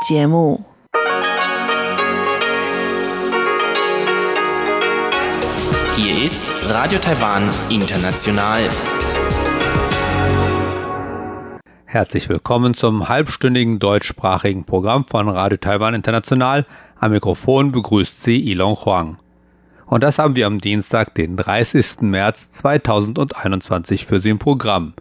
节目。Hier ist Radio Taiwan International. Herzlich willkommen zum halbstündigen deutschsprachigen Programm von Radio Taiwan International. Am Mikrofon begrüßt Sie Ilon Huang. Und das haben wir am Dienstag, den 30. März 2021 für Sie im Programm.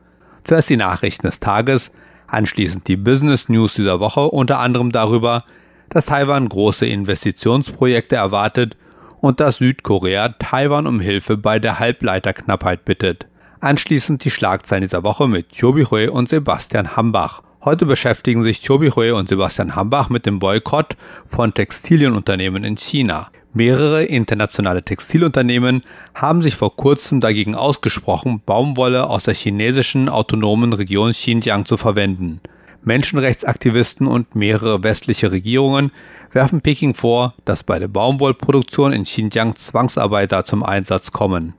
Zuerst die Nachrichten des Tages, anschließend die Business News dieser Woche, unter anderem darüber, dass Taiwan große Investitionsprojekte erwartet und dass Südkorea Taiwan um Hilfe bei der Halbleiterknappheit bittet. Anschließend die Schlagzeilen dieser Woche mit Chobi Hui und Sebastian Hambach. Heute beschäftigen sich Chobi Hui und Sebastian Hambach mit dem Boykott von Textilienunternehmen in China. Mehrere internationale Textilunternehmen haben sich vor kurzem dagegen ausgesprochen, Baumwolle aus der chinesischen autonomen Region Xinjiang zu verwenden. Menschenrechtsaktivisten und mehrere westliche Regierungen werfen Peking vor, dass bei der Baumwollproduktion in Xinjiang Zwangsarbeiter zum Einsatz kommen.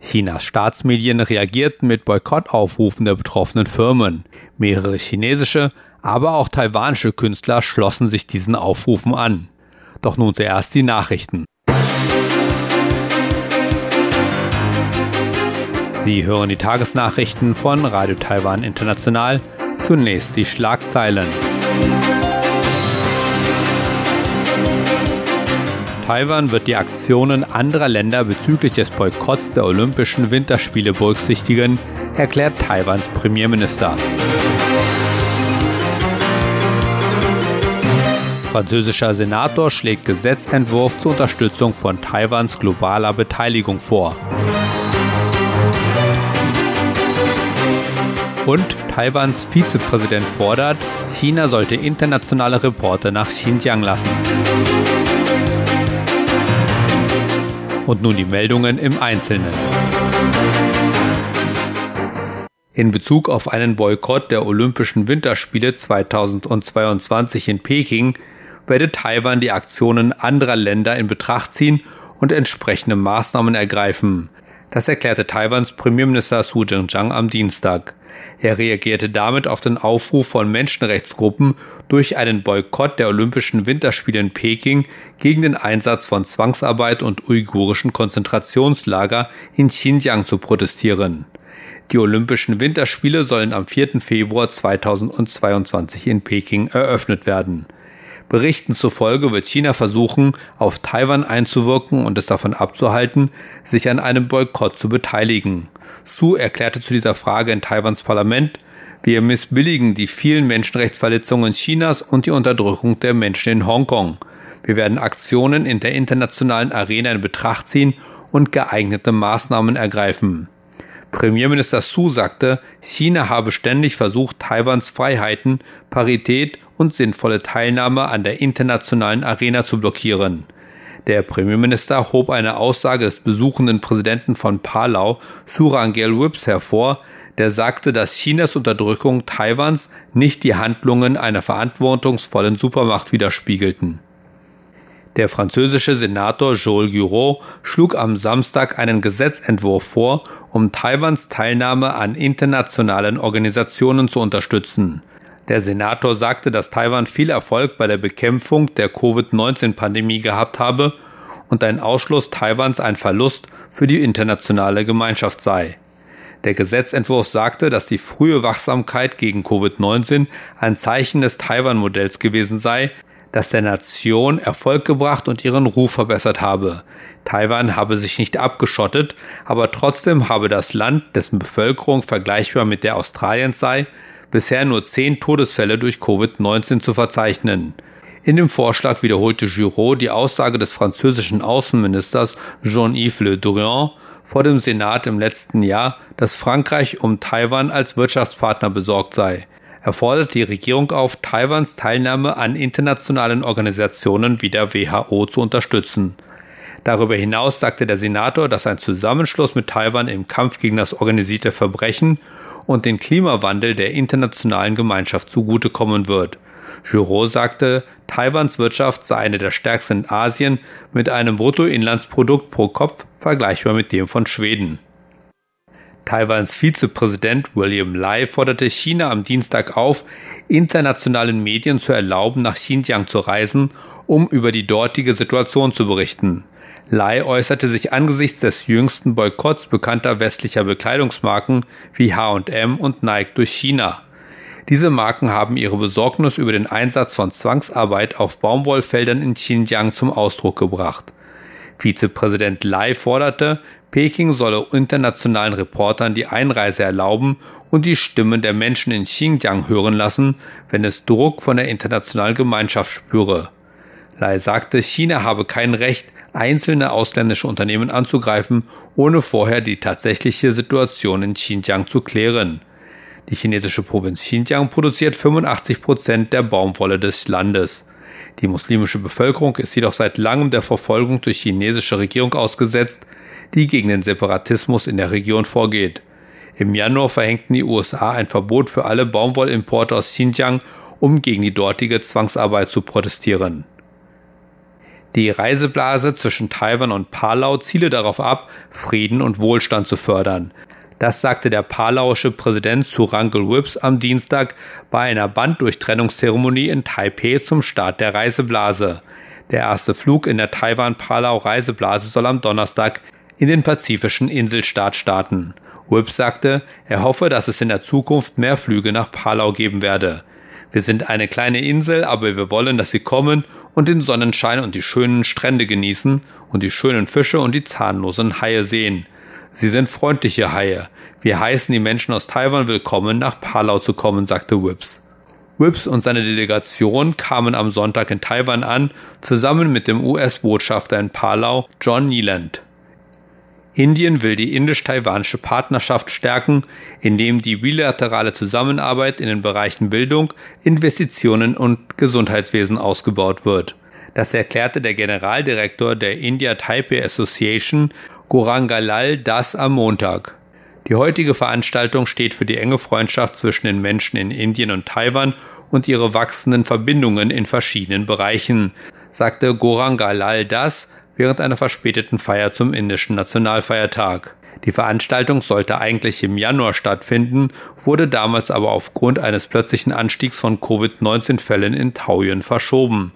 Chinas Staatsmedien reagierten mit Boykottaufrufen der betroffenen Firmen. Mehrere chinesische, aber auch taiwanische Künstler schlossen sich diesen Aufrufen an. Doch nun zuerst die Nachrichten. Sie hören die Tagesnachrichten von Radio Taiwan International Zunächst die Schlagzeilen. Taiwan wird die Aktionen anderer Länder bezüglich des Boykotts der Olympischen Winterspiele berücksichtigen, erklärt Taiwans Premierminister. Französischer Senator schlägt Gesetzentwurf zur Unterstützung von Taiwans globaler Beteiligung vor. Und Taiwans Vizepräsident fordert, China sollte internationale Reporter nach Xinjiang lassen. Und nun die Meldungen im Einzelnen. In Bezug auf einen Boykott der Olympischen Winterspiele 2022 in Peking werde Taiwan die Aktionen anderer Länder in Betracht ziehen und entsprechende Maßnahmen ergreifen. Das erklärte Taiwans Premierminister Su Jing-chang am Dienstag. Er reagierte damit auf den Aufruf von Menschenrechtsgruppen, durch einen Boykott der Olympischen Winterspiele in Peking gegen den Einsatz von Zwangsarbeit und uigurischen Konzentrationslager in Xinjiang zu protestieren. Die Olympischen Winterspiele sollen am 4. Februar 2022 in Peking eröffnet werden. Berichten zufolge wird China versuchen, auf Taiwan einzuwirken und es davon abzuhalten, sich an einem Boykott zu beteiligen. Su erklärte zu dieser Frage in Taiwans Parlament, wir missbilligen die vielen Menschenrechtsverletzungen Chinas und die Unterdrückung der Menschen in Hongkong. Wir werden Aktionen in der internationalen Arena in Betracht ziehen und geeignete Maßnahmen ergreifen. Premierminister Su sagte, China habe ständig versucht, Taiwans Freiheiten, Parität und sinnvolle Teilnahme an der internationalen Arena zu blockieren. Der Premierminister hob eine Aussage des besuchenden Präsidenten von Palau, Surangel Whips, hervor, der sagte, dass Chinas Unterdrückung Taiwans nicht die Handlungen einer verantwortungsvollen Supermacht widerspiegelten. Der französische Senator Joël Giraud schlug am Samstag einen Gesetzentwurf vor, um Taiwans Teilnahme an internationalen Organisationen zu unterstützen. Der Senator sagte, dass Taiwan viel Erfolg bei der Bekämpfung der Covid-19-Pandemie gehabt habe und ein Ausschluss Taiwans ein Verlust für die internationale Gemeinschaft sei. Der Gesetzentwurf sagte, dass die frühe Wachsamkeit gegen Covid-19 ein Zeichen des Taiwan-Modells gewesen sei, das der Nation Erfolg gebracht und ihren Ruf verbessert habe. Taiwan habe sich nicht abgeschottet, aber trotzdem habe das Land, dessen Bevölkerung vergleichbar mit der Australiens sei, bisher nur zehn Todesfälle durch Covid-19 zu verzeichnen. In dem Vorschlag wiederholte Giraud die Aussage des französischen Außenministers Jean-Yves Le Drian vor dem Senat im letzten Jahr, dass Frankreich um Taiwan als Wirtschaftspartner besorgt sei. Er fordert die Regierung auf, Taiwans Teilnahme an internationalen Organisationen wie der WHO zu unterstützen. Darüber hinaus sagte der Senator, dass ein Zusammenschluss mit Taiwan im Kampf gegen das organisierte Verbrechen und den Klimawandel der internationalen Gemeinschaft zugutekommen wird. Giraud sagte, Taiwans Wirtschaft sei eine der stärksten in Asien mit einem Bruttoinlandsprodukt pro Kopf vergleichbar mit dem von Schweden. Taiwans Vizepräsident William Lai forderte China am Dienstag auf, internationalen Medien zu erlauben, nach Xinjiang zu reisen, um über die dortige Situation zu berichten. Lai äußerte sich angesichts des jüngsten Boykotts bekannter westlicher Bekleidungsmarken wie H&M und Nike durch China. Diese Marken haben ihre Besorgnis über den Einsatz von Zwangsarbeit auf Baumwollfeldern in Xinjiang zum Ausdruck gebracht. Vizepräsident Lai forderte, Peking solle internationalen Reportern die Einreise erlauben und die Stimmen der Menschen in Xinjiang hören lassen, wenn es Druck von der internationalen Gemeinschaft spüre. Lai sagte, China habe kein Recht, einzelne ausländische Unternehmen anzugreifen, ohne vorher die tatsächliche Situation in Xinjiang zu klären. Die chinesische Provinz Xinjiang produziert 85 Prozent der Baumwolle des Landes. Die muslimische Bevölkerung ist jedoch seit langem der Verfolgung durch chinesische Regierung ausgesetzt, die gegen den Separatismus in der Region vorgeht. Im Januar verhängten die USA ein Verbot für alle Baumwollimporte aus Xinjiang, um gegen die dortige Zwangsarbeit zu protestieren. Die Reiseblase zwischen Taiwan und Palau ziele darauf ab, Frieden und Wohlstand zu fördern. Das sagte der palauische Präsident Surangel Whips am Dienstag bei einer Banddurchtrennungszeremonie in Taipeh zum Start der Reiseblase. Der erste Flug in der Taiwan-Palau-Reiseblase soll am Donnerstag in den pazifischen Inselstaat starten. Whips sagte, er hoffe, dass es in der Zukunft mehr Flüge nach Palau geben werde. Wir sind eine kleine Insel, aber wir wollen, dass sie kommen und den Sonnenschein und die schönen Strände genießen und die schönen Fische und die zahnlosen Haie sehen. Sie sind freundliche Haie. Wir heißen die Menschen aus Taiwan willkommen, nach Palau zu kommen, sagte Whips. Whips und seine Delegation kamen am Sonntag in Taiwan an, zusammen mit dem US-Botschafter in Palau, John Neeland. Indien will die indisch-taiwanische Partnerschaft stärken, indem die bilaterale Zusammenarbeit in den Bereichen Bildung, Investitionen und Gesundheitswesen ausgebaut wird. Das erklärte der Generaldirektor der India Taipei Association Gorangalal Das am Montag. Die heutige Veranstaltung steht für die enge Freundschaft zwischen den Menschen in Indien und Taiwan und ihre wachsenden Verbindungen in verschiedenen Bereichen, sagte Gorangalal Das während einer verspäteten Feier zum indischen Nationalfeiertag. Die Veranstaltung sollte eigentlich im Januar stattfinden, wurde damals aber aufgrund eines plötzlichen Anstiegs von Covid-19-Fällen in Taoyuan verschoben.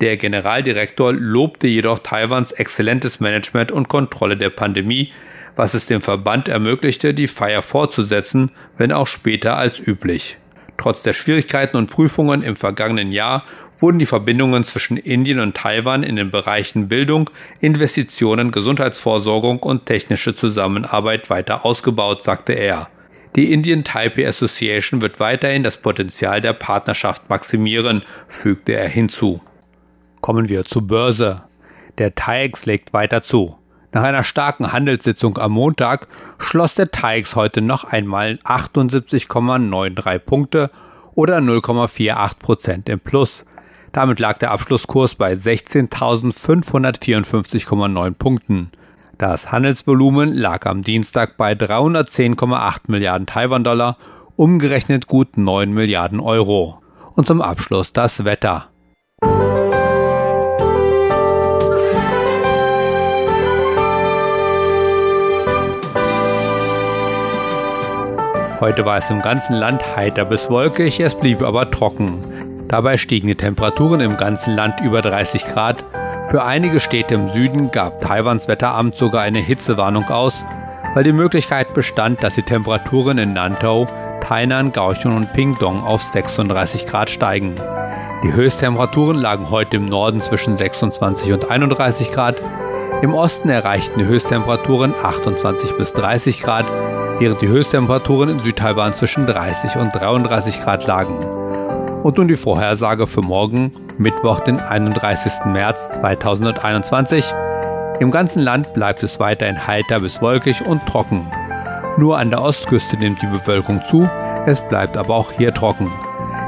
Der Generaldirektor lobte jedoch Taiwans exzellentes Management und Kontrolle der Pandemie, was es dem Verband ermöglichte, die Feier fortzusetzen, wenn auch später als üblich. Trotz der Schwierigkeiten und Prüfungen im vergangenen Jahr wurden die Verbindungen zwischen Indien und Taiwan in den Bereichen Bildung, Investitionen, Gesundheitsvorsorgung und technische Zusammenarbeit weiter ausgebaut, sagte er. Die Indian Taipei Association wird weiterhin das Potenzial der Partnerschaft maximieren, fügte er hinzu. Kommen wir zur Börse. Der TAIEX legt weiter zu. Nach einer starken Handelssitzung am Montag schloss der TAIEX heute noch einmal 78,93 Punkte oder 0,48 Prozent im Plus. Damit lag der Abschlusskurs bei 16.554,9 Punkten. Das Handelsvolumen lag am Dienstag bei 310,8 Milliarden Taiwan-Dollar, umgerechnet gut 9 Milliarden Euro. Und zum Abschluss das Wetter. Heute war es im ganzen Land heiter bis wolkig, es blieb aber trocken. Dabei stiegen die Temperaturen im ganzen Land über 30 Grad. Für einige Städte im Süden gab Taiwans Wetteramt sogar eine Hitzewarnung aus, weil die Möglichkeit bestand, dass die Temperaturen in Nantau, Tainan, Kaohsiung und Pingdong auf 36 Grad steigen. Die Höchsttemperaturen lagen heute im Norden zwischen 26 und 31 Grad. Im Osten erreichten die Höchsttemperaturen 28 bis 30 Grad, während die Höchsttemperaturen in Südtaiwan zwischen 30 und 33 Grad lagen. Und nun die Vorhersage für morgen, Mittwoch, den 31. März 2021. Im ganzen Land bleibt es weiterhin heiter bis wolkig und trocken. Nur an der Ostküste nimmt die Bewölkung zu, es bleibt aber auch hier trocken.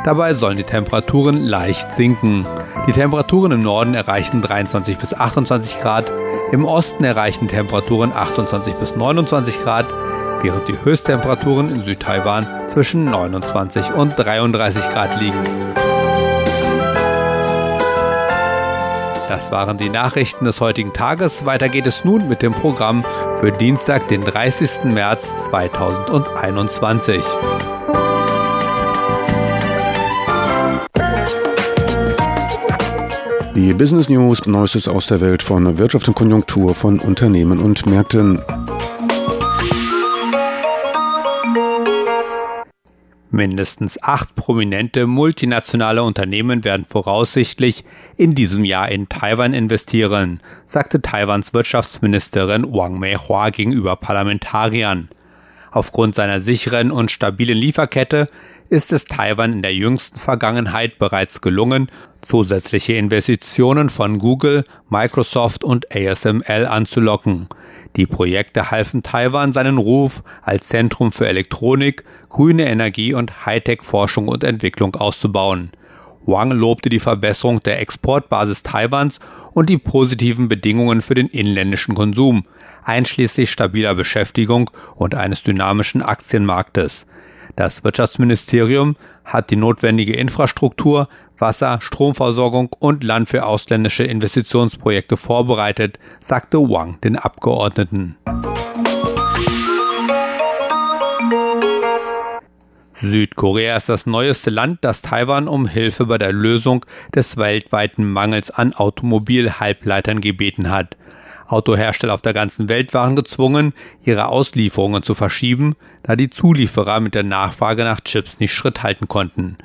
Dabei sollen die Temperaturen leicht sinken. Die Temperaturen im Norden erreichen 23 bis 28 Grad, im Osten erreichen Temperaturen 28 bis 29 Grad, während die Höchsttemperaturen in Südtaiwan zwischen 29 und 33 Grad liegen. Das waren die Nachrichten des heutigen Tages. Weiter geht es nun mit dem Programm für Dienstag, den 30. März 2021. Die Business News, Neuestes aus der Welt von Wirtschaft und Konjunktur von Unternehmen und Märkten. Mindestens acht prominente multinationale Unternehmen werden voraussichtlich in diesem Jahr in Taiwan investieren, sagte Taiwans Wirtschaftsministerin Wang Meihua gegenüber Parlamentariern. Aufgrund seiner sicheren und stabilen Lieferkette ist es Taiwan in der jüngsten Vergangenheit bereits gelungen, zusätzliche Investitionen von Google, Microsoft und ASML anzulocken. Die Projekte halfen Taiwan seinen Ruf als Zentrum für Elektronik, grüne Energie und Hightech-Forschung und Entwicklung auszubauen. Wang lobte die Verbesserung der Exportbasis Taiwans und die positiven Bedingungen für den inländischen Konsum, einschließlich stabiler Beschäftigung und eines dynamischen Aktienmarktes. Das Wirtschaftsministerium hat die notwendige Infrastruktur, Wasser, Stromversorgung und Land für ausländische Investitionsprojekte vorbereitet, sagte Wang den Abgeordneten. Südkorea ist das neueste Land, das Taiwan um Hilfe bei der Lösung des weltweiten Mangels an Automobilhalbleitern gebeten hat. Autohersteller auf der ganzen Welt waren gezwungen, ihre Auslieferungen zu verschieben, da die Zulieferer mit der Nachfrage nach Chips nicht Schritt halten konnten.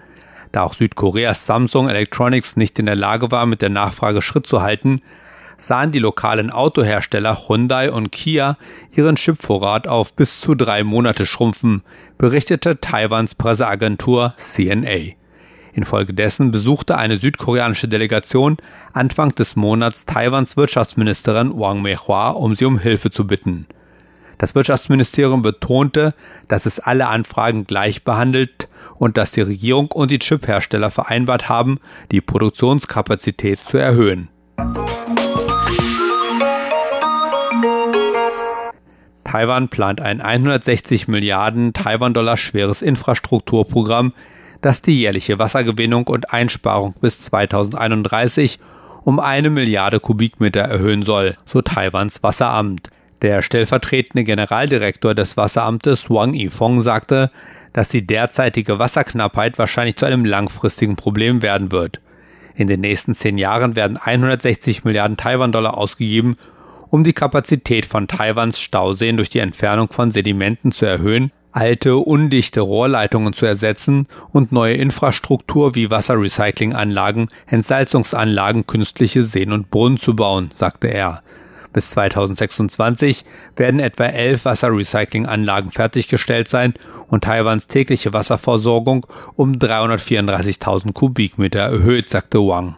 Da auch Südkoreas Samsung Electronics nicht in der Lage war, mit der Nachfrage Schritt zu halten, sahen die lokalen Autohersteller Hyundai und Kia ihren Chipvorrat auf bis zu drei Monate schrumpfen, berichtete Taiwans Presseagentur CNA. Infolgedessen besuchte eine südkoreanische Delegation Anfang des Monats Taiwans Wirtschaftsministerin Wang Meihua, um sie um Hilfe zu bitten. Das Wirtschaftsministerium betonte, dass es alle Anfragen gleich behandelt und dass die Regierung und die Chiphersteller vereinbart haben, die Produktionskapazität zu erhöhen. Taiwan plant ein 160 Milliarden Taiwan-Dollar schweres Infrastrukturprogramm das die jährliche Wassergewinnung und Einsparung bis 2031 um eine Milliarde Kubikmeter erhöhen soll, so Taiwans Wasseramt. Der stellvertretende Generaldirektor des Wasseramtes Wang Yifeng sagte, dass die derzeitige Wasserknappheit wahrscheinlich zu einem langfristigen Problem werden wird. In den nächsten zehn Jahren werden 160 Milliarden Taiwan-Dollar ausgegeben, um die Kapazität von Taiwans Stauseen durch die Entfernung von Sedimenten zu erhöhen alte, undichte Rohrleitungen zu ersetzen und neue Infrastruktur wie Wasserrecyclinganlagen, Entsalzungsanlagen, künstliche Seen und Brunnen zu bauen, sagte er. Bis 2026 werden etwa elf Wasserrecyclinganlagen fertiggestellt sein und Taiwans tägliche Wasserversorgung um 334.000 Kubikmeter erhöht, sagte Wang.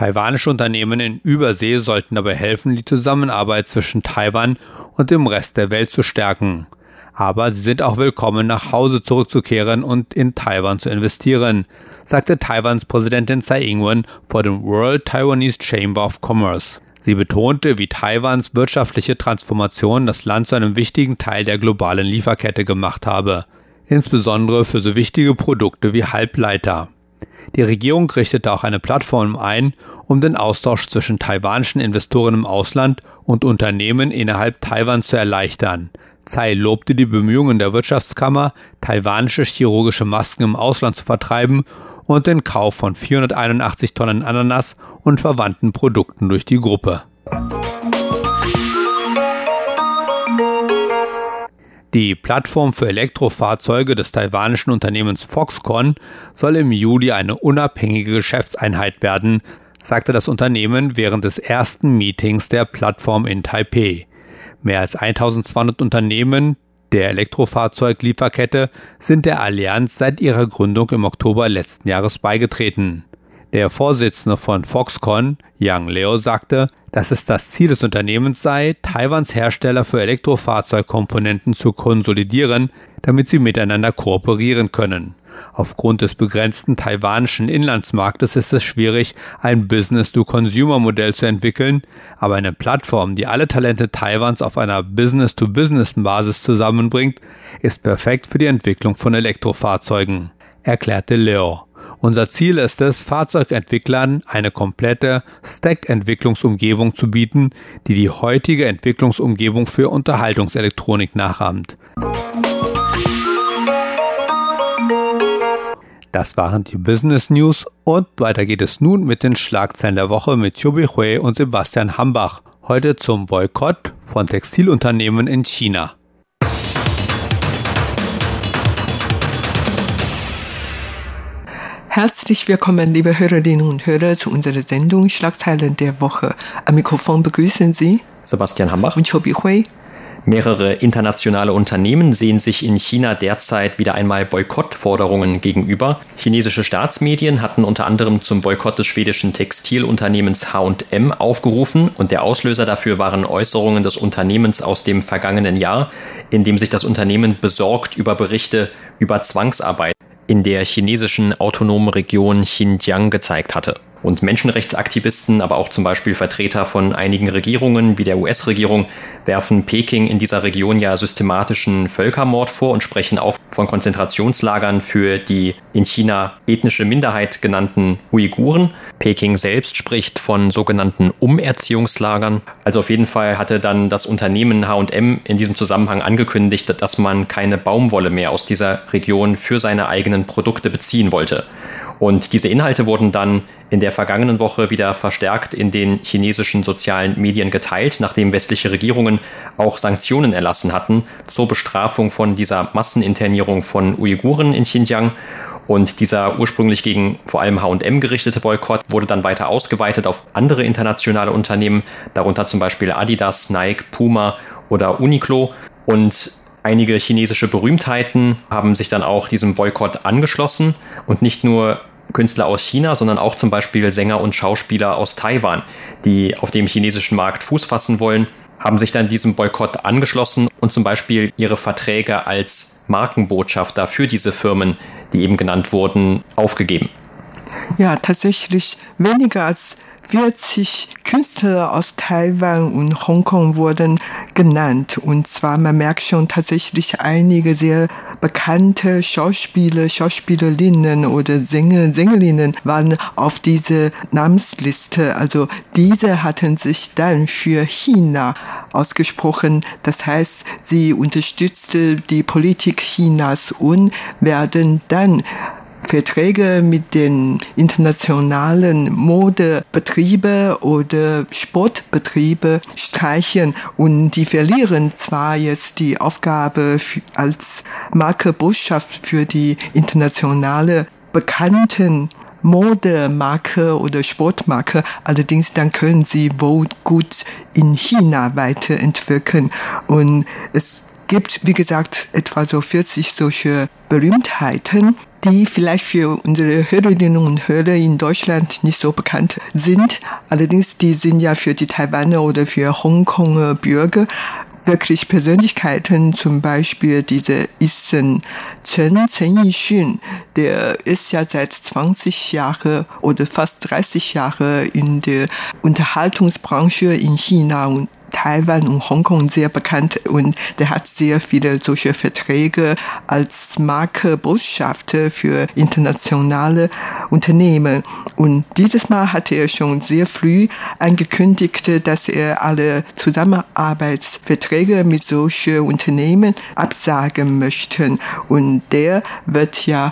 Taiwanische Unternehmen in Übersee sollten dabei helfen, die Zusammenarbeit zwischen Taiwan und dem Rest der Welt zu stärken. Aber sie sind auch willkommen, nach Hause zurückzukehren und in Taiwan zu investieren, sagte Taiwans Präsidentin Tsai Ing-wen vor dem World Taiwanese Chamber of Commerce. Sie betonte, wie Taiwans wirtschaftliche Transformation das Land zu einem wichtigen Teil der globalen Lieferkette gemacht habe, insbesondere für so wichtige Produkte wie Halbleiter. Die Regierung richtete auch eine Plattform ein, um den Austausch zwischen taiwanischen Investoren im Ausland und Unternehmen innerhalb Taiwans zu erleichtern. Tsai lobte die Bemühungen der Wirtschaftskammer, taiwanische chirurgische Masken im Ausland zu vertreiben und den Kauf von 481 Tonnen Ananas und verwandten Produkten durch die Gruppe. Die Plattform für Elektrofahrzeuge des taiwanischen Unternehmens Foxconn soll im Juli eine unabhängige Geschäftseinheit werden, sagte das Unternehmen während des ersten Meetings der Plattform in Taipei. Mehr als 1200 Unternehmen der Elektrofahrzeuglieferkette sind der Allianz seit ihrer Gründung im Oktober letzten Jahres beigetreten. Der Vorsitzende von Foxconn, Yang Leo, sagte, dass es das Ziel des Unternehmens sei, Taiwans Hersteller für Elektrofahrzeugkomponenten zu konsolidieren, damit sie miteinander kooperieren können. Aufgrund des begrenzten taiwanischen Inlandsmarktes ist es schwierig, ein Business-to-Consumer-Modell zu entwickeln, aber eine Plattform, die alle Talente Taiwans auf einer Business-to-Business-Basis zusammenbringt, ist perfekt für die Entwicklung von Elektrofahrzeugen. erklärte Leo. Unser Ziel ist es, Fahrzeugentwicklern eine komplette Stack-Entwicklungsumgebung zu bieten, die die heutige Entwicklungsumgebung für Unterhaltungselektronik nachahmt. Das waren die Business News und weiter geht es nun mit den Schlagzeilen der Woche mit Chubi Hui und Sebastian Hambach. Heute zum Boykott von Textilunternehmen in China. Herzlich willkommen, liebe Hörerinnen und Hörer, zu unserer Sendung Schlagzeilen der Woche. Am Mikrofon begrüßen Sie Sebastian Hambach und Chobi Hui. Mehrere internationale Unternehmen sehen sich in China derzeit wieder einmal Boykottforderungen gegenüber. Chinesische Staatsmedien hatten unter anderem zum Boykott des schwedischen Textilunternehmens H&M aufgerufen und der Auslöser dafür waren Äußerungen des Unternehmens aus dem vergangenen Jahr, in dem sich das Unternehmen besorgt über Berichte über Zwangsarbeit in der chinesischen autonomen Region Xinjiang gezeigt hatte und Menschenrechtsaktivisten, aber auch zum Beispiel Vertreter von einigen Regierungen wie der US-Regierung werfen Peking in dieser Region ja systematischen Völkermord vor und sprechen auch von Konzentrationslagern für die in China ethnische Minderheit genannten Uiguren. Peking selbst spricht von sogenannten Umerziehungslagern. Also auf jeden Fall hatte dann das Unternehmen H&M in diesem Zusammenhang angekündigt, dass man keine Baumwolle mehr aus dieser Region für seine eigenen Produkte beziehen wollte. Und diese Inhalte wurden dann in der vergangenen Woche wieder verstärkt in den chinesischen sozialen Medien geteilt, nachdem westliche Regierungen auch Sanktionen erlassen hatten zur Bestrafung von dieser Masseninternierung von Uiguren in Xinjiang. Und dieser ursprünglich gegen vor allem HM gerichtete Boykott wurde dann weiter ausgeweitet auf andere internationale Unternehmen, darunter zum Beispiel Adidas, Nike, Puma oder Uniqlo. Und einige chinesische Berühmtheiten haben sich dann auch diesem Boykott angeschlossen und nicht nur Künstler aus China, sondern auch zum Beispiel Sänger und Schauspieler aus Taiwan, die auf dem chinesischen Markt Fuß fassen wollen, haben sich dann diesem Boykott angeschlossen und zum Beispiel ihre Verträge als Markenbotschafter für diese Firmen, die eben genannt wurden, aufgegeben. Ja, tatsächlich weniger als 40 Künstler aus Taiwan und Hongkong wurden genannt. Und zwar, man merkt schon tatsächlich einige sehr bekannte Schauspieler, Schauspielerinnen oder Sänger, Sängerinnen waren auf diese Namensliste. Also diese hatten sich dann für China ausgesprochen. Das heißt, sie unterstützte die Politik Chinas und werden dann Verträge mit den internationalen Modebetriebe oder Sportbetriebe streichen und die verlieren zwar jetzt die Aufgabe als Markebotschaft für die internationale bekannten Modemarke oder Sportmarke, allerdings dann können sie wohl gut in China weiterentwickeln. Und es gibt, wie gesagt, etwa so 40 solche Berühmtheiten, die vielleicht für unsere Hörerinnen und Hörer in Deutschland nicht so bekannt sind. Allerdings, die sind ja für die Taiwaner oder für Hongkonger Bürger wirklich Persönlichkeiten, zum Beispiel diese Isen Chen, Chen Yixun, der ist ja seit 20 Jahren oder fast 30 Jahren in der Unterhaltungsbranche in China Taiwan und Hongkong sehr bekannt und der hat sehr viele solche Verträge als Markebotschafter für internationale Unternehmen. Und dieses Mal hat er schon sehr früh angekündigt, dass er alle Zusammenarbeitsverträge mit solchen Unternehmen absagen möchte. Und der wird ja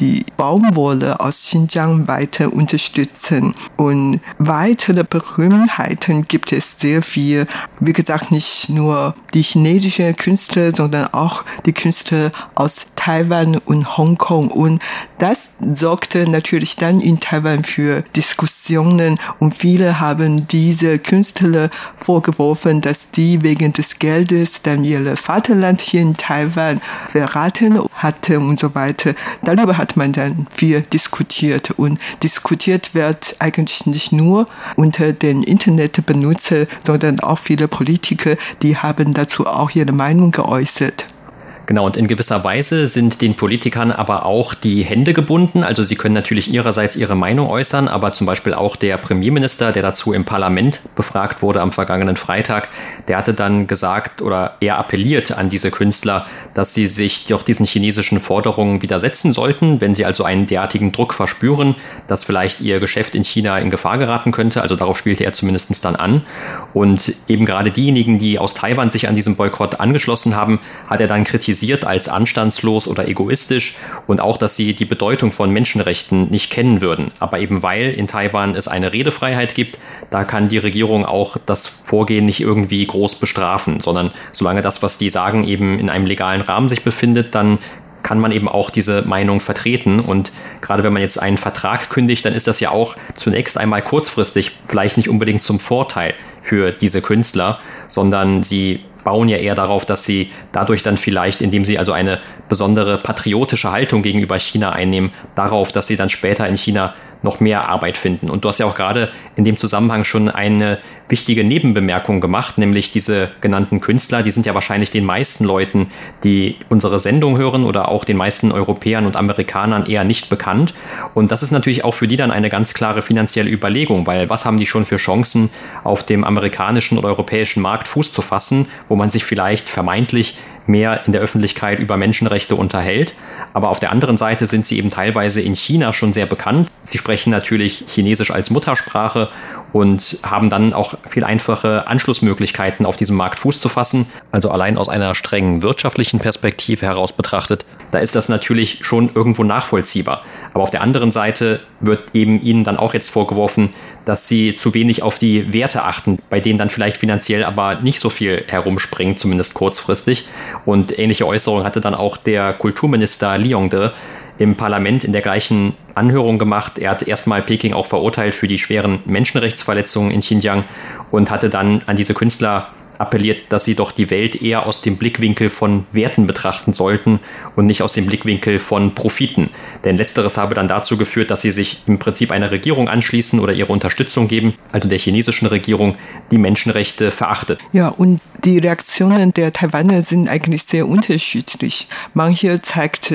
die Baumwolle aus Xinjiang weiter unterstützen. Und weitere Berühmtheiten gibt es sehr viel. Wie gesagt, nicht nur die chinesischen Künstler, sondern auch die Künstler aus Taiwan und Hongkong. Und das sorgte natürlich dann in Taiwan für Diskussionen und viele haben diese Künstler vorgeworfen, dass die wegen des Geldes dann ihr Vaterland hier in Taiwan verraten hatten und so weiter. Darüber hat man dann viel diskutiert und diskutiert wird eigentlich nicht nur unter den Internetbenutzern, sondern auch viele Politiker, die haben dazu auch ihre Meinung geäußert. Genau, und in gewisser Weise sind den Politikern aber auch die Hände gebunden. Also sie können natürlich ihrerseits ihre Meinung äußern, aber zum Beispiel auch der Premierminister, der dazu im Parlament befragt wurde am vergangenen Freitag, der hatte dann gesagt oder er appelliert an diese Künstler, dass sie sich doch diesen chinesischen Forderungen widersetzen sollten, wenn sie also einen derartigen Druck verspüren, dass vielleicht ihr Geschäft in China in Gefahr geraten könnte. Also darauf spielte er zumindest dann an. Und eben gerade diejenigen, die aus Taiwan sich an diesem Boykott angeschlossen haben, hat er dann kritisiert als anstandslos oder egoistisch und auch, dass sie die Bedeutung von Menschenrechten nicht kennen würden. Aber eben weil in Taiwan es eine Redefreiheit gibt, da kann die Regierung auch das Vorgehen nicht irgendwie groß bestrafen, sondern solange das, was die sagen, eben in einem legalen Rahmen sich befindet, dann kann man eben auch diese Meinung vertreten. Und gerade wenn man jetzt einen Vertrag kündigt, dann ist das ja auch zunächst einmal kurzfristig vielleicht nicht unbedingt zum Vorteil für diese Künstler, sondern sie bauen ja eher darauf, dass sie dadurch dann vielleicht, indem sie also eine besondere patriotische Haltung gegenüber China einnehmen, darauf, dass sie dann später in China noch mehr Arbeit finden. Und du hast ja auch gerade in dem Zusammenhang schon eine wichtige Nebenbemerkung gemacht, nämlich diese genannten Künstler, die sind ja wahrscheinlich den meisten Leuten, die unsere Sendung hören oder auch den meisten Europäern und Amerikanern eher nicht bekannt. Und das ist natürlich auch für die dann eine ganz klare finanzielle Überlegung, weil was haben die schon für Chancen, auf dem amerikanischen oder europäischen Markt Fuß zu fassen, wo man sich vielleicht vermeintlich mehr in der Öffentlichkeit über Menschenrechte unterhält. Aber auf der anderen Seite sind sie eben teilweise in China schon sehr bekannt. Sie sprechen natürlich Chinesisch als Muttersprache und haben dann auch viel einfache Anschlussmöglichkeiten auf diesem Markt Fuß zu fassen. Also allein aus einer strengen wirtschaftlichen Perspektive heraus betrachtet, da ist das natürlich schon irgendwo nachvollziehbar. Aber auf der anderen Seite wird eben ihnen dann auch jetzt vorgeworfen, dass sie zu wenig auf die Werte achten, bei denen dann vielleicht finanziell aber nicht so viel herumspringt, zumindest kurzfristig. Und ähnliche Äußerungen hatte dann auch der Kulturminister Liongde im Parlament in der gleichen Anhörung gemacht. Er hat erstmal Peking auch verurteilt für die schweren Menschenrechtsverletzungen in Xinjiang und hatte dann an diese Künstler appelliert, dass sie doch die Welt eher aus dem Blickwinkel von Werten betrachten sollten und nicht aus dem Blickwinkel von Profiten. Denn letzteres habe dann dazu geführt, dass sie sich im Prinzip einer Regierung anschließen oder ihre Unterstützung geben, also der chinesischen Regierung, die Menschenrechte verachtet. Ja, und die Reaktionen der Taiwaner sind eigentlich sehr unterschiedlich. Manche zeigt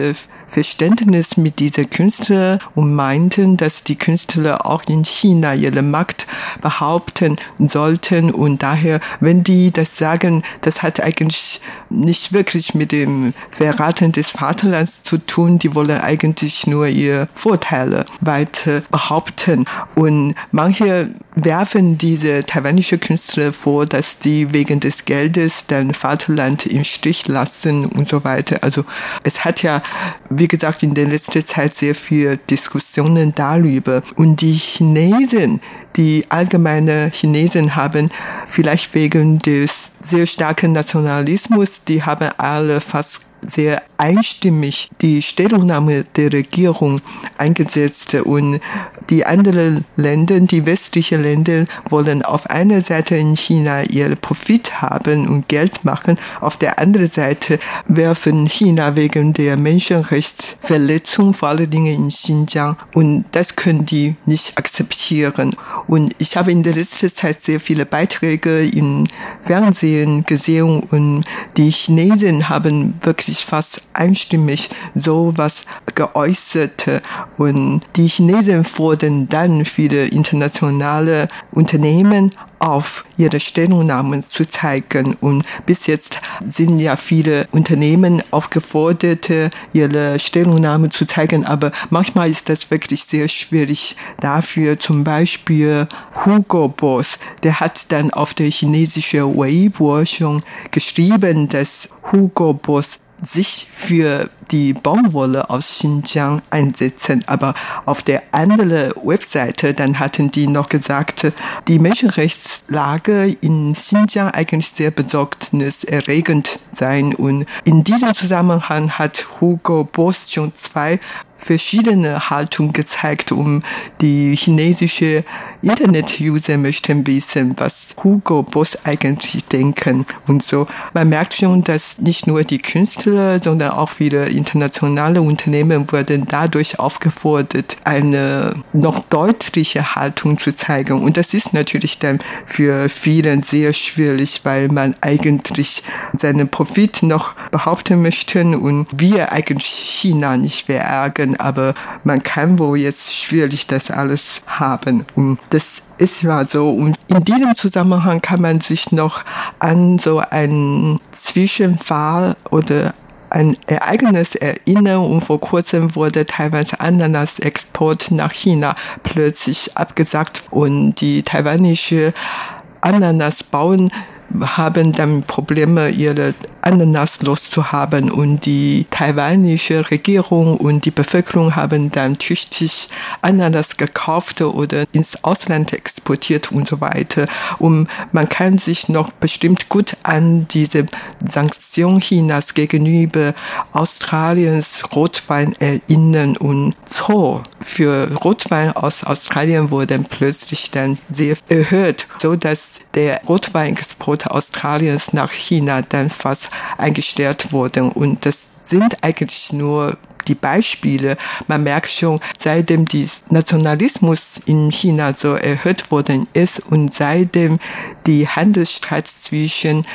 Verständnis mit dieser Künstler und meinten, dass die Künstler auch in China ihre Macht behaupten sollten. Und daher, wenn die das sagen, das hat eigentlich nicht wirklich mit dem Verraten des Vaterlands zu tun. Die wollen eigentlich nur ihre Vorteile weiter behaupten. Und manche werfen diese taiwanische Künstler vor, dass die wegen des Geldes dein Vaterland im Stich lassen und so weiter. Also es hat ja, wie gesagt, in der letzten Zeit sehr viele Diskussionen darüber. Und die Chinesen, die allgemeine Chinesen haben, vielleicht wegen des sehr starken Nationalismus, die haben alle fast sehr einstimmig die Stellungnahme der Regierung eingesetzt und die anderen Länder, die westlichen Länder wollen auf einer Seite in China ihr Profit haben und Geld machen, auf der anderen Seite werfen China wegen der Menschenrechtsverletzung vor allen Dingen in Xinjiang und das können die nicht akzeptieren. Und ich habe in der letzten Zeit sehr viele Beiträge im Fernsehen gesehen und die Chinesen haben wirklich fast einstimmig sowas geäußert und die Chinesen fordern dann viele internationale Unternehmen auf, ihre Stellungnahmen zu zeigen. Und bis jetzt sind ja viele Unternehmen aufgefordert, ihre Stellungnahmen zu zeigen. Aber manchmal ist das wirklich sehr schwierig. Dafür zum Beispiel Hugo Boss, der hat dann auf der chinesischen Weibo schon geschrieben, dass Hugo Boss sich für die Baumwolle aus Xinjiang einsetzen. Aber auf der anderen Webseite, dann hatten die noch gesagt, die Menschenrechtslage in Xinjiang eigentlich sehr besorgniserregend sein. Und in diesem Zusammenhang hat Hugo Boss schon zwei verschiedene Haltungen gezeigt, um die chinesische Internet-User möchten wissen, was Hugo Boss eigentlich denken und so. Man merkt schon, dass nicht nur die Künstler, sondern auch viele internationale Unternehmen wurden dadurch aufgefordert, eine noch deutliche Haltung zu zeigen. Und das ist natürlich dann für vielen sehr schwierig, weil man eigentlich seinen Profit noch behaupten möchte und wir eigentlich China nicht verärgern, aber man kann wohl jetzt schwierig das alles haben. Und das ist ja so. Und in diesem Zusammenhang kann man sich noch an so einen Zwischenfall oder ein Ereignis erinnern und vor kurzem wurde Taiwans Ananas-Export nach China plötzlich abgesagt und die taiwanische Ananasbauern haben dann Probleme, ihre Ananas loszuhaben und die taiwanische Regierung und die Bevölkerung haben dann tüchtig Ananas gekauft oder ins Ausland exportiert und so weiter. Und man kann sich noch bestimmt gut an diese Sanktion Chinas gegenüber Australiens Rotwein erinnern und Zoll für Rotwein aus Australien wurde plötzlich dann sehr erhöht, so dass der Rotweinexport Australiens nach China dann fast eingestellt wurde. Und das sind eigentlich nur die Beispiele. Man merkt schon, seitdem der Nationalismus in China so erhöht worden ist und seitdem die Handelsstreit zwischen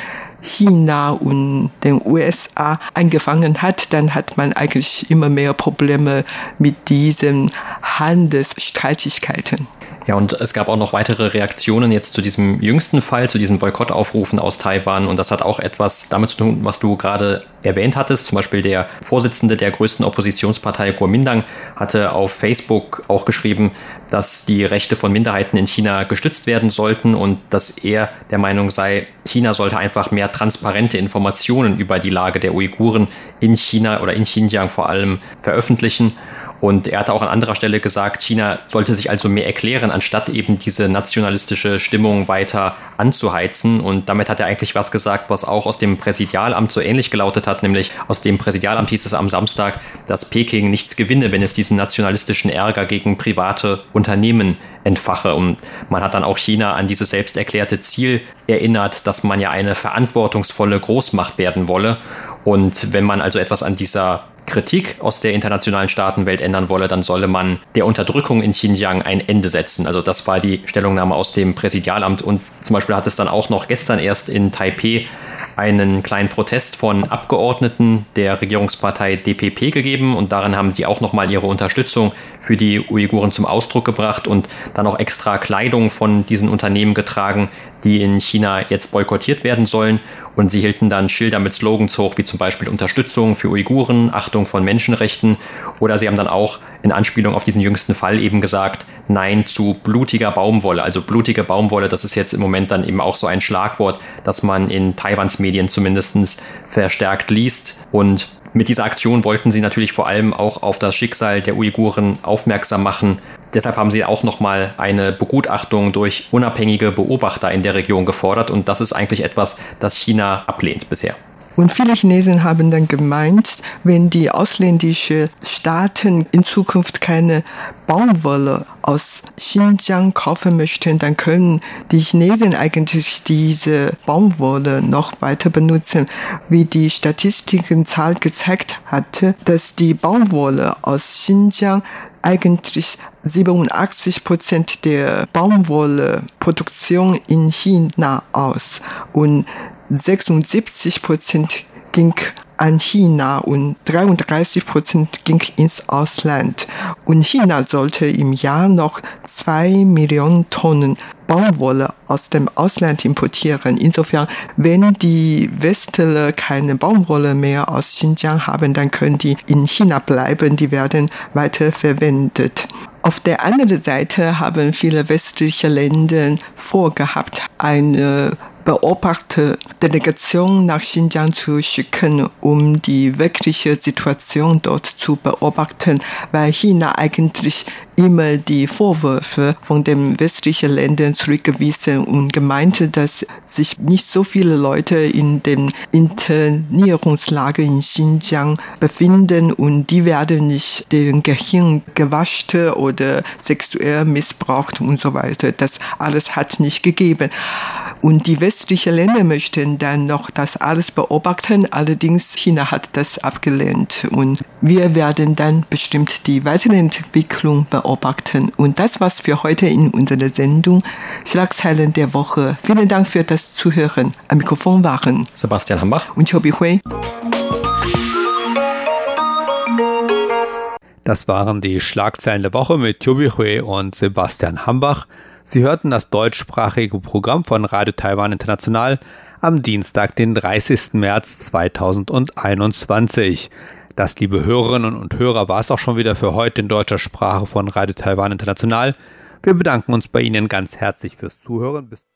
China und den USA angefangen hat, dann hat man eigentlich immer mehr Probleme mit diesen Handelsstreitigkeiten. Ja, und es gab auch noch weitere Reaktionen jetzt zu diesem jüngsten Fall, zu diesen Boykottaufrufen aus Taiwan. Und das hat auch etwas damit zu tun, was du gerade erwähnt hattest. Zum Beispiel der Vorsitzende der größten Oppositionspartei Kuomintang hatte auf Facebook auch geschrieben, dass die Rechte von Minderheiten in China gestützt werden sollten und dass er der Meinung sei, China sollte einfach mehr transparente Informationen über die Lage der Uiguren in China oder in Xinjiang vor allem veröffentlichen. Und er hatte auch an anderer Stelle gesagt, China sollte sich also mehr erklären, anstatt eben diese nationalistische Stimmung weiter anzuheizen. Und damit hat er eigentlich was gesagt, was auch aus dem Präsidialamt so ähnlich gelautet hat, nämlich aus dem Präsidialamt hieß es am Samstag, dass Peking nichts gewinne, wenn es diesen nationalistischen Ärger gegen private Unternehmen entfache. Und man hat dann auch China an dieses selbst erklärte Ziel erinnert, dass man ja eine verantwortungsvolle Großmacht werden wolle. Und wenn man also etwas an dieser Kritik aus der internationalen Staatenwelt ändern wolle, dann solle man der Unterdrückung in Xinjiang ein Ende setzen. Also das war die Stellungnahme aus dem Präsidialamt. Und zum Beispiel hat es dann auch noch gestern erst in Taipei einen kleinen Protest von Abgeordneten der Regierungspartei DPP gegeben und darin haben sie auch nochmal ihre Unterstützung für die Uiguren zum Ausdruck gebracht und dann auch extra Kleidung von diesen Unternehmen getragen, die in China jetzt boykottiert werden sollen. Und sie hielten dann Schilder mit Slogans hoch, wie zum Beispiel Unterstützung für Uiguren, Achtung von Menschenrechten. Oder sie haben dann auch in Anspielung auf diesen jüngsten Fall eben gesagt, Nein zu blutiger Baumwolle. Also blutige Baumwolle, das ist jetzt im Moment dann eben auch so ein Schlagwort, das man in Taiwans Medien zumindest verstärkt liest. Und mit dieser Aktion wollten sie natürlich vor allem auch auf das Schicksal der Uiguren aufmerksam machen. Deshalb haben sie auch nochmal eine Begutachtung durch unabhängige Beobachter in der Region gefordert und das ist eigentlich etwas, das China ablehnt bisher. Und viele Chinesen haben dann gemeint, wenn die ausländischen Staaten in Zukunft keine Baumwolle aus Xinjiang kaufen möchten, dann können die Chinesen eigentlich diese Baumwolle noch weiter benutzen. Wie die Statistikenzahl gezeigt hatte, dass die Baumwolle aus Xinjiang eigentlich 87 Prozent der Baumwolleproduktion in China aus und 76 Prozent ging an China und 33 Prozent ging ins Ausland. Und China sollte im Jahr noch zwei Millionen Tonnen Baumwolle aus dem Ausland importieren. Insofern, wenn die Westler keine Baumwolle mehr aus Xinjiang haben, dann können die in China bleiben, die werden weiter verwendet. Auf der anderen Seite haben viele westliche Länder vorgehabt, eine Beobachterdelegation nach Xinjiang zu schicken, um die wirkliche Situation dort zu beobachten, weil China eigentlich immer die Vorwürfe von den westlichen Ländern zurückgewiesen und gemeint, dass sich nicht so viele Leute in dem Internierungslager in Xinjiang befinden und die werden nicht deren Gehirn gewaschen oder sexuell missbraucht und so weiter. Das alles hat nicht gegeben. Und die westlichen Länder möchten dann noch das alles beobachten. Allerdings China hat das abgelehnt. Und wir werden dann bestimmt die weitere Entwicklung beobachten. Und das war's für heute in unserer Sendung Schlagzeilen der Woche. Vielen Dank für das Zuhören. Am Mikrofon waren Sebastian Hambach und Chobi Hui. Das waren die Schlagzeilen der Woche mit Chobi Hui und Sebastian Hambach. Sie hörten das deutschsprachige Programm von Radio Taiwan International am Dienstag, den 30. März 2021. Das, liebe Hörerinnen und Hörer, war es auch schon wieder für heute in deutscher Sprache von Radio Taiwan International. Wir bedanken uns bei Ihnen ganz herzlich fürs Zuhören. Bis